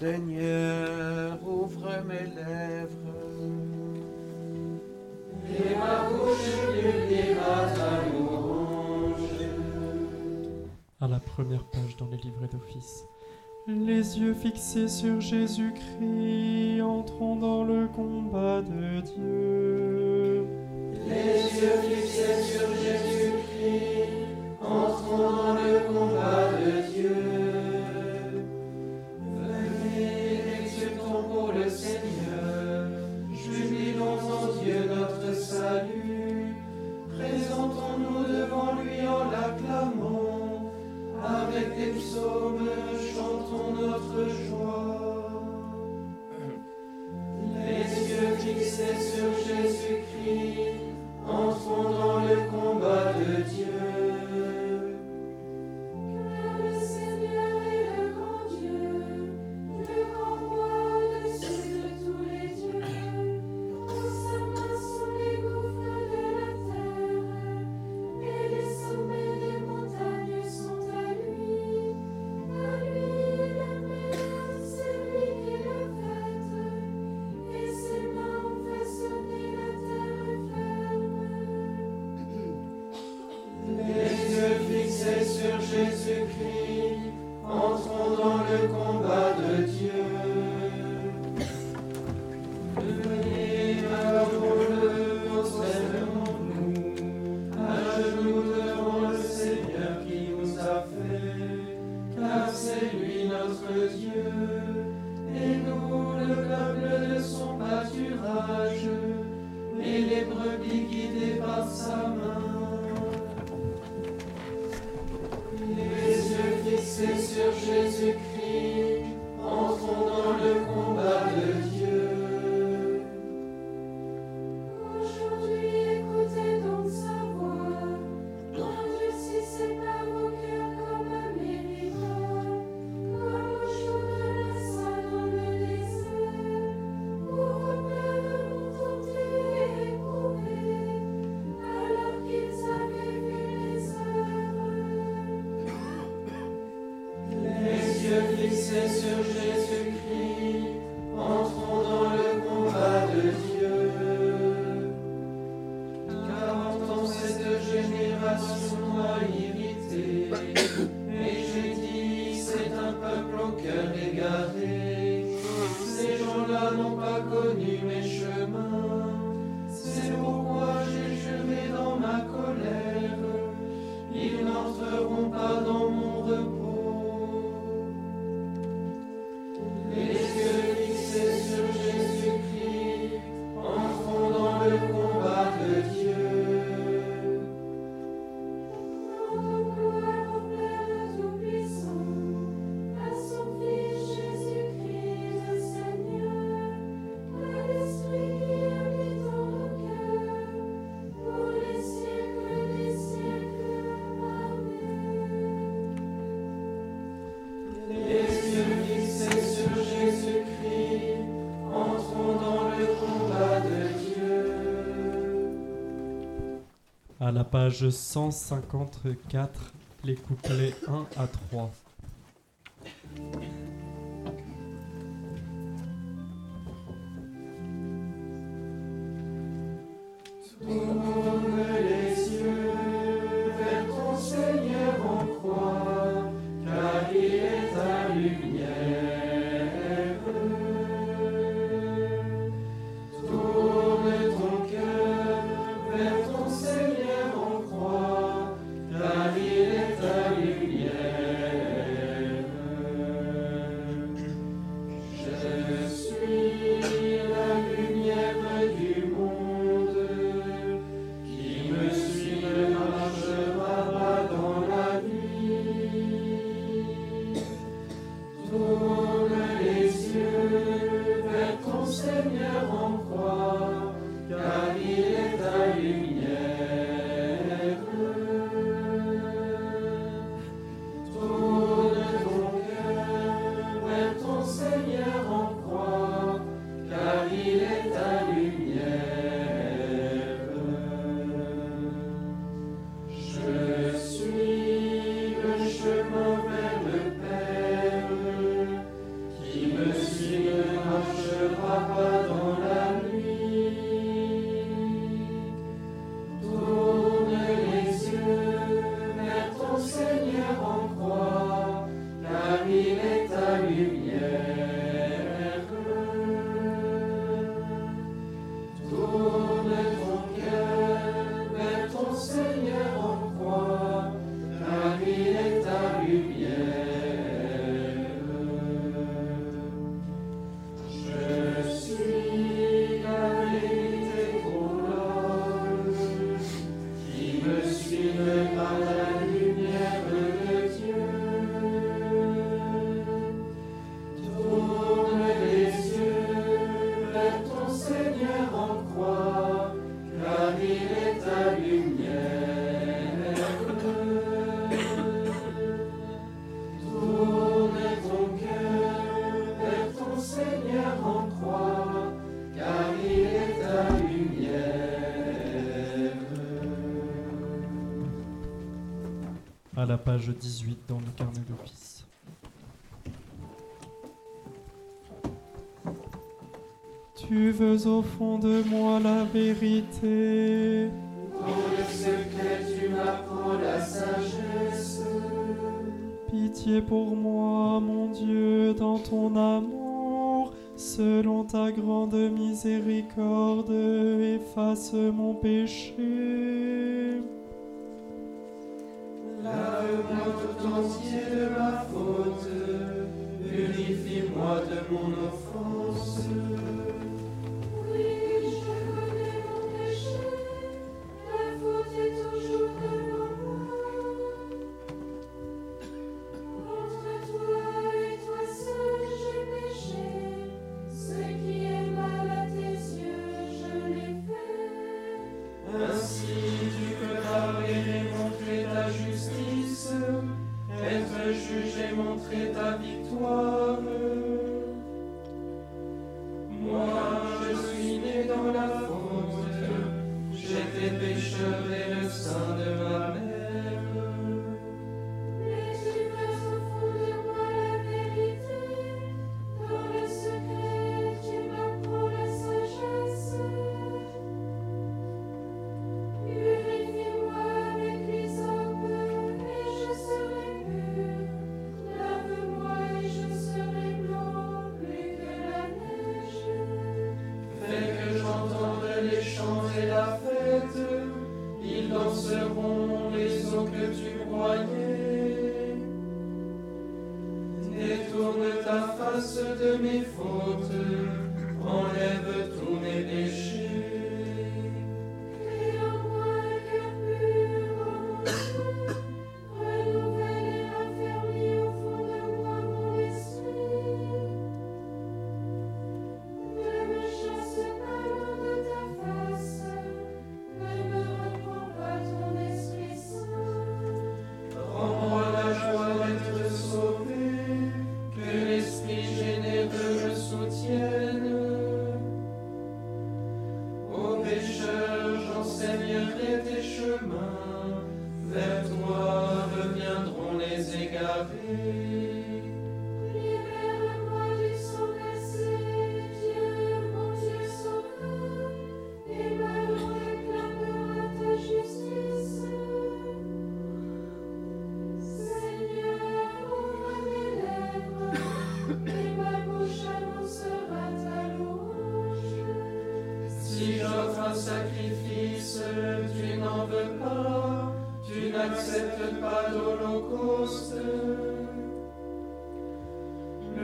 Seigneur, ouvre mes lèvres. Et ma bouche publiera ta louange. À la première page dans les livrets d'office, les yeux fixés sur Jésus-Christ, entrons dans le combat de Dieu. Les yeux fixés sur Jésus-Christ, entrons dans le combat de Dieu. Dieu, et nous, le peuple de son pâturage, et les brebis guidées par sa main. À la page 154, les couplets 1 à 3. page 18 dans le carnet d'office. Tu veux au fond de moi la vérité. Dans le secret, tu m'apprends la sagesse. Pitié pour moi, mon Dieu, dans ton amour. Selon ta grande miséricorde, efface mon péché. Lave-moi tout entier de ma faute, purifie-moi de mon offense. رسولا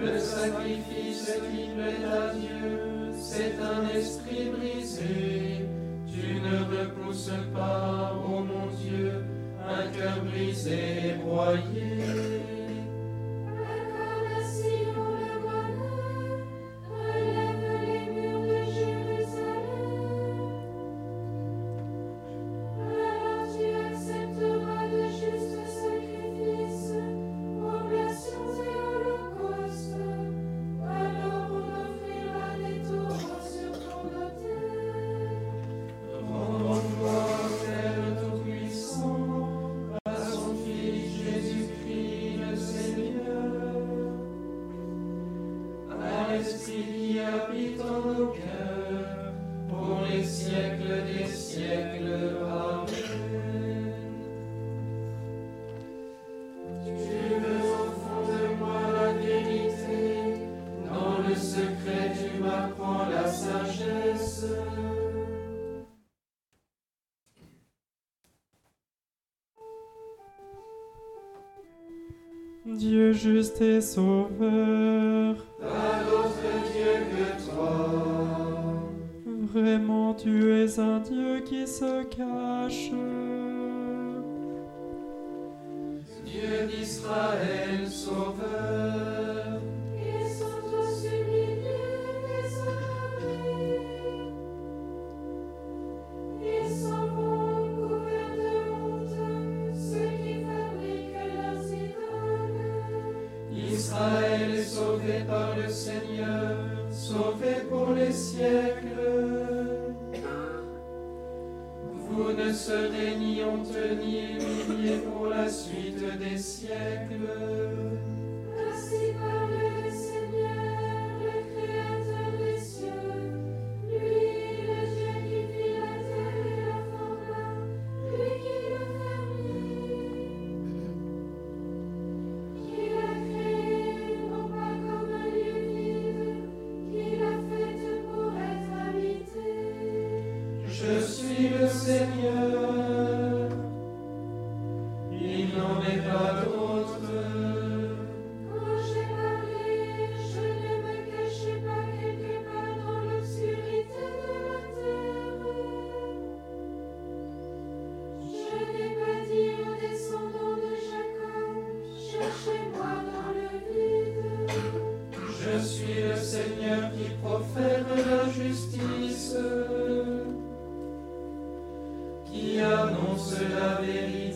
Le sacrifice qui plaît à Dieu, c'est un esprit brisé. Tu ne repousses pas, ô oh mon Dieu, un cœur brisé, broyé. juste et sauveur. D'un autre Dieu que toi. Vraiment, tu es un Dieu qui se cache. Dieu d'Israël. ce déni ont tenu pour la suite des siècles. le Seigneur qui profère la justice, qui annonce la vérité.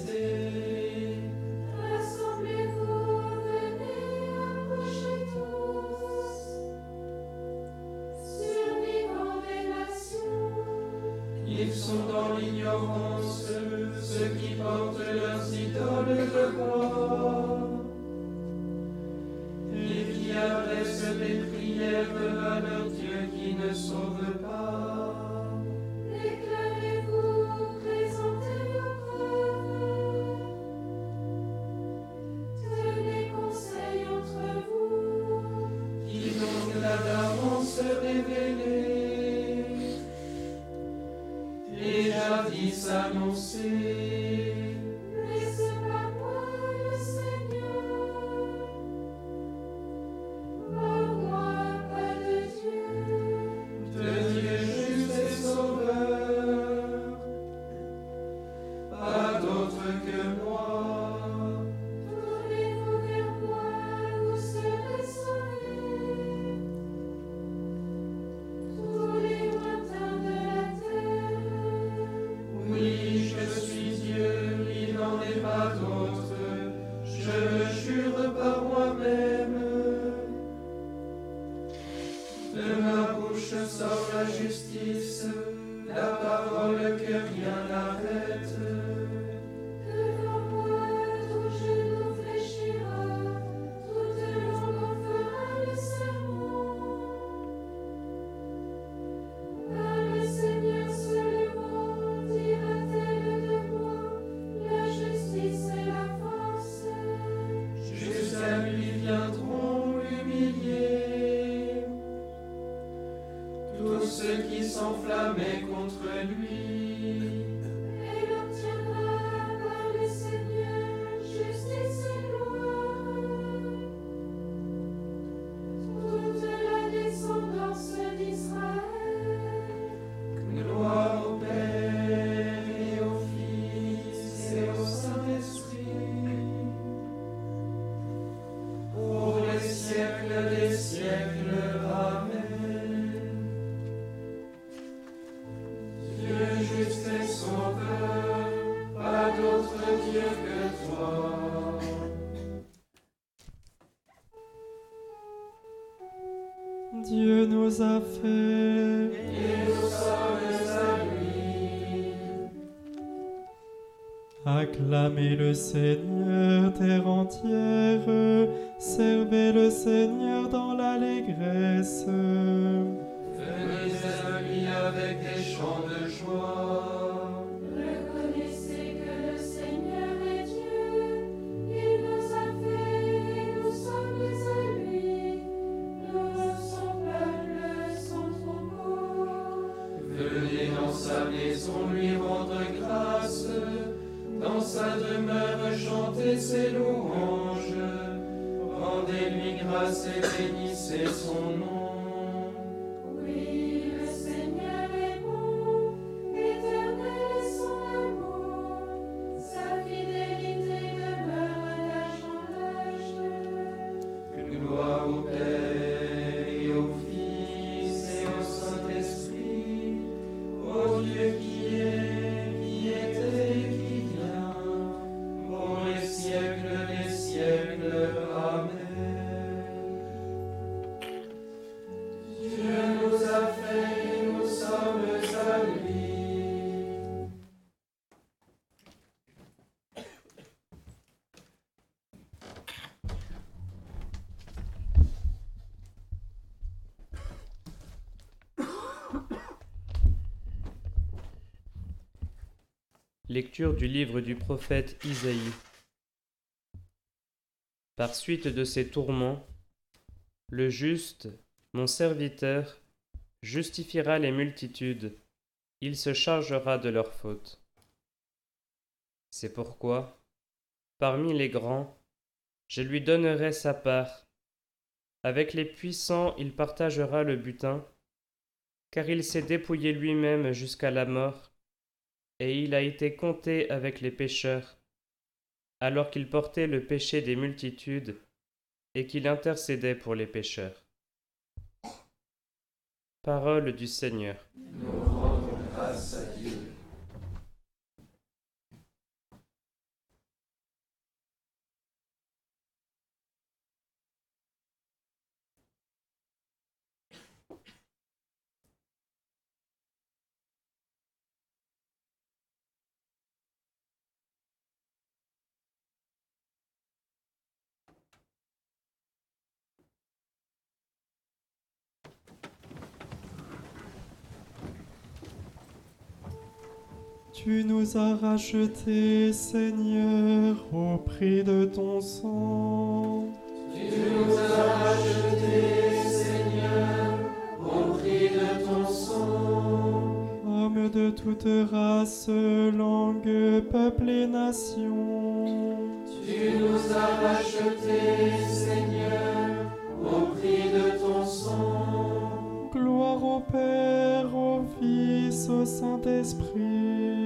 Acclamez le Seigneur, terre entière, servez le Seigneur dans l'allégresse. Venez à lui avec des chants de joie. et ses louanges. Rendez-lui grâce et bénissez son nom. Lecture du livre du prophète Isaïe. Par suite de ses tourments, le juste, mon serviteur, justifiera les multitudes, il se chargera de leurs fautes. C'est pourquoi, parmi les grands, je lui donnerai sa part. Avec les puissants, il partagera le butin, car il s'est dépouillé lui-même jusqu'à la mort, et il a été compté avec les pécheurs, alors qu'il portait le péché des multitudes et qu'il intercédait pour les pécheurs. Parole du Seigneur. Nous rendons grâce à Dieu. Tu nous as rachetés, Seigneur, au prix de ton sang. Tu nous as rachetés, Seigneur, au prix de ton sang. Hommes de toute race, langue, peuple et nation. Tu nous as rachetés, Seigneur, au prix de ton sang. Gloire au Père, au Fils, au Saint-Esprit.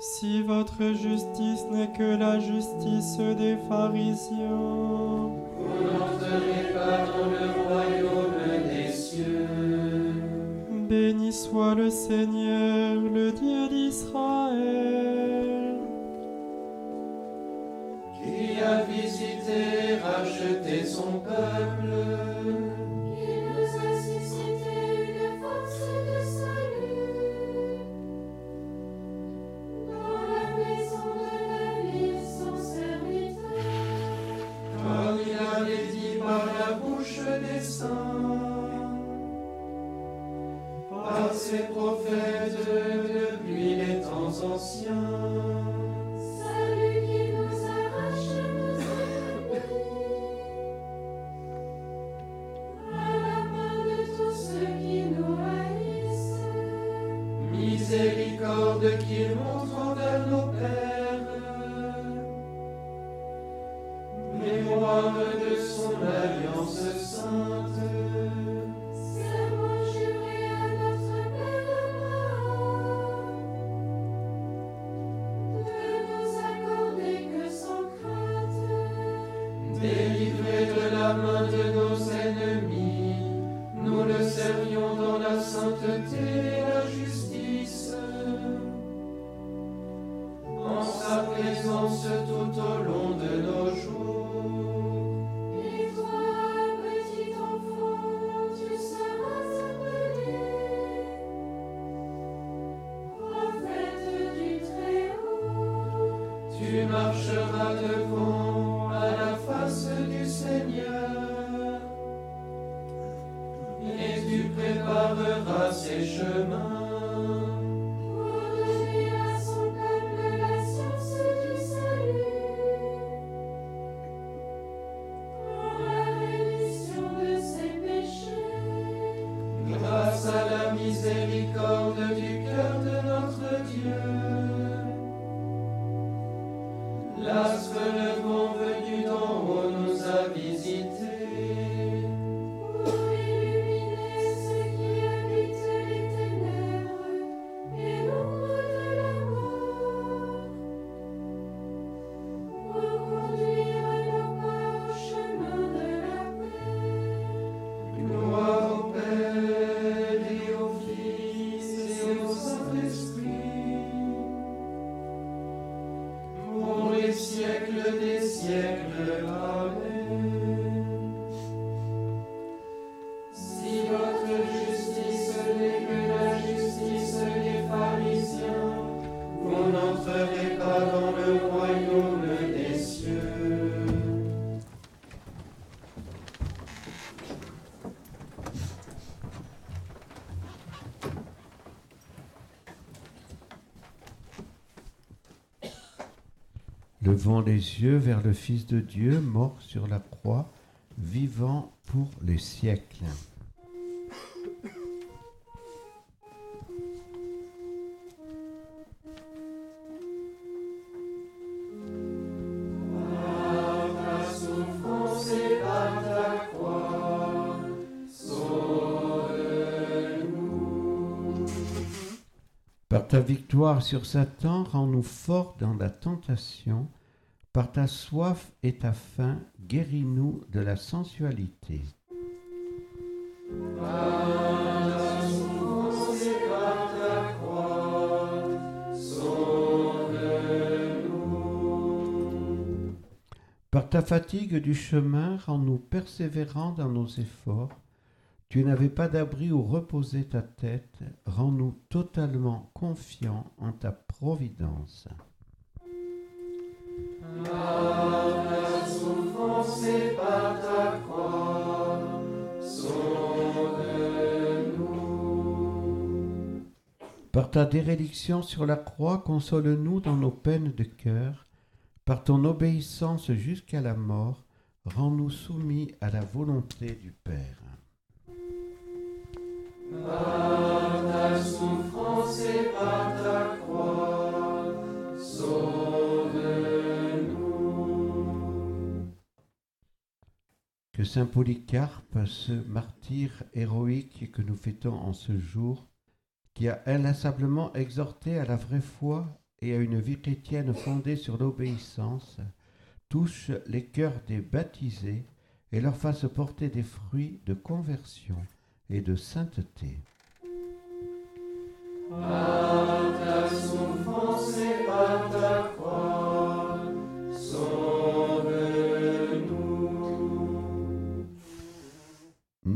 Si votre justice n'est que la justice des pharisiens, Vous n'entrerez pas dans le royaume des cieux. béni soit le Seigneur, le Dieu d'Israël. Visité, racheté son peuple. Miséricorde du cœur de notre Dieu. Levons les yeux vers le Fils de Dieu, mort sur la croix, vivant pour les siècles. Par ta victoire sur Satan, rends-nous forts dans la tentation. Par ta soif et ta faim, guéris-nous de la sensualité. Par ta fatigue du chemin, rends-nous persévérants dans nos efforts. Tu n'avais pas d'abri où reposer ta tête, rends-nous totalement confiants en ta providence. Par ta déréliction sur la croix, console-nous dans nos peines de cœur. Par ton obéissance jusqu'à la mort, rends-nous soumis à la volonté du Père. Saint Polycarpe, ce martyr héroïque que nous fêtons en ce jour, qui a inlassablement exhorté à la vraie foi et à une vie chrétienne fondée sur l'obéissance, touche les cœurs des baptisés et leur fasse porter des fruits de conversion et de sainteté.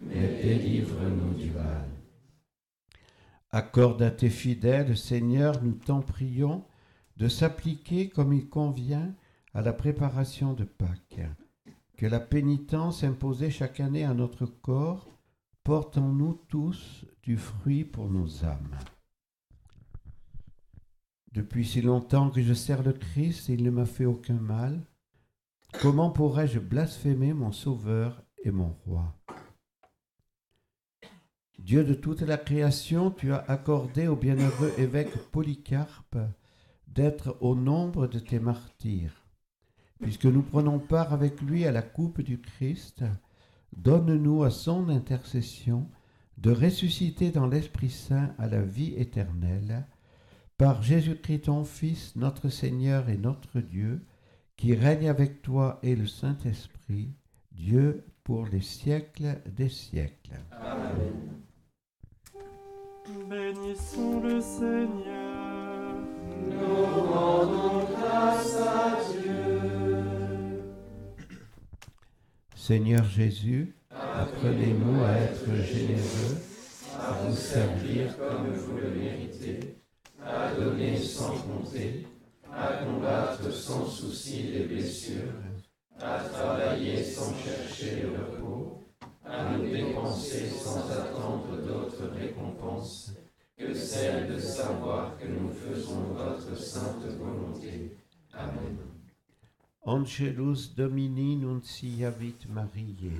mais délivre-nous du mal. Accorde à tes fidèles, Seigneur, nous t'en prions, de s'appliquer comme il convient à la préparation de Pâques. Que la pénitence imposée chaque année à notre corps porte en nous tous du fruit pour nos âmes. Depuis si longtemps que je sers le Christ, il ne m'a fait aucun mal. Comment pourrais-je blasphémer mon Sauveur et mon Roi? Dieu de toute la création, tu as accordé au bienheureux évêque Polycarpe d'être au nombre de tes martyrs. Puisque nous prenons part avec lui à la coupe du Christ, donne-nous à son intercession de ressusciter dans l'Esprit Saint à la vie éternelle, par Jésus-Christ ton Fils, notre Seigneur et notre Dieu, qui règne avec toi et le Saint-Esprit, Dieu pour les siècles des siècles. Bénissons le Seigneur. Nous rendons grâce à Dieu. Seigneur Jésus, apprenez-nous à être généreux, à vous servir comme vous le méritez, à donner sans compter, à combattre sans souci les blessures, à travailler sans chercher le repos, à nous dépenser sans attendre d'autres récompenses que celle de savoir que nous faisons votre sainte volonté. Amen. Angelus Domini nunciavit Mariae.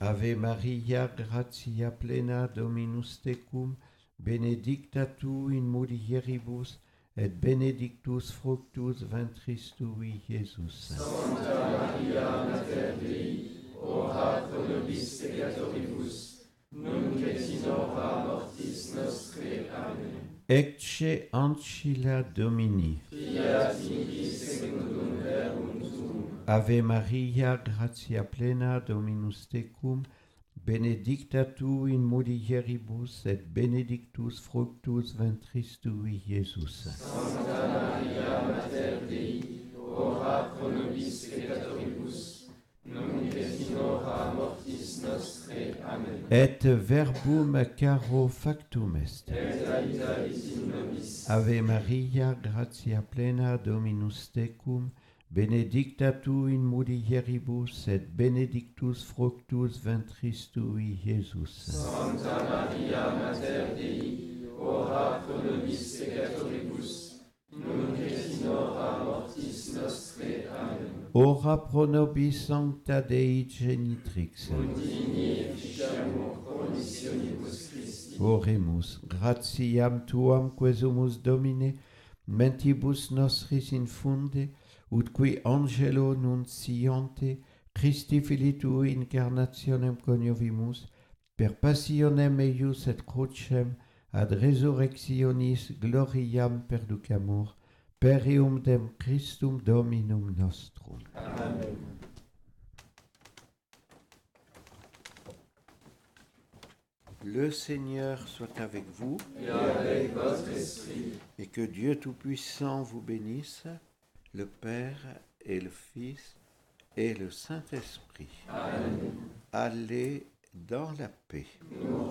Ave Maria, gratia plena Dominus tecum, benedicta tu in mulieribus, et benedictus fructus ventris tui. Santa Maria Mater Dei, ora pro nobis peccatoribus, nunc et in hora mortis nostre. Amen. Ecce ancilla Domini. Fiat mihi secundum verbum tuum. Ave Maria, gratia plena Dominus tecum, benedicta tu in mulieribus, et benedictus fructus ventris tui, Iesus. Santa Maria Mater Dei, ora pro nobis peccatoribus, nunc in hora mortis nostre. Amen. Et verbum caro factum est. Et in nobis. Ave Maria, gratia plena, Dominus tecum, benedicta tu in mulieribus, et benedictus fructus ventris tui, Iesus. Santa Maria Mater Dei, ora pro nobis peccatoribus, nunc et in hora mortis nostre. Amen. Ora pro nobis sancta Dei genitrix. Udini efficiamur promissionibus Christi. Oremus, gratiam tuam quesumus Domine, mentibus nostris infunde, ut qui angelo nunciante, Christi Filii tui incarnationem coniovimus, per passionem eius et crucem, ad resurrectionis gloriam perducamur, per eum dem Christum Dominum nostrum. Amen. Le Seigneur soit avec vous Et avec votre esprit. et que Dieu Tout-Puissant vous bénisse, le Père et le Fils et le Saint-Esprit. Allez dans la paix. Nous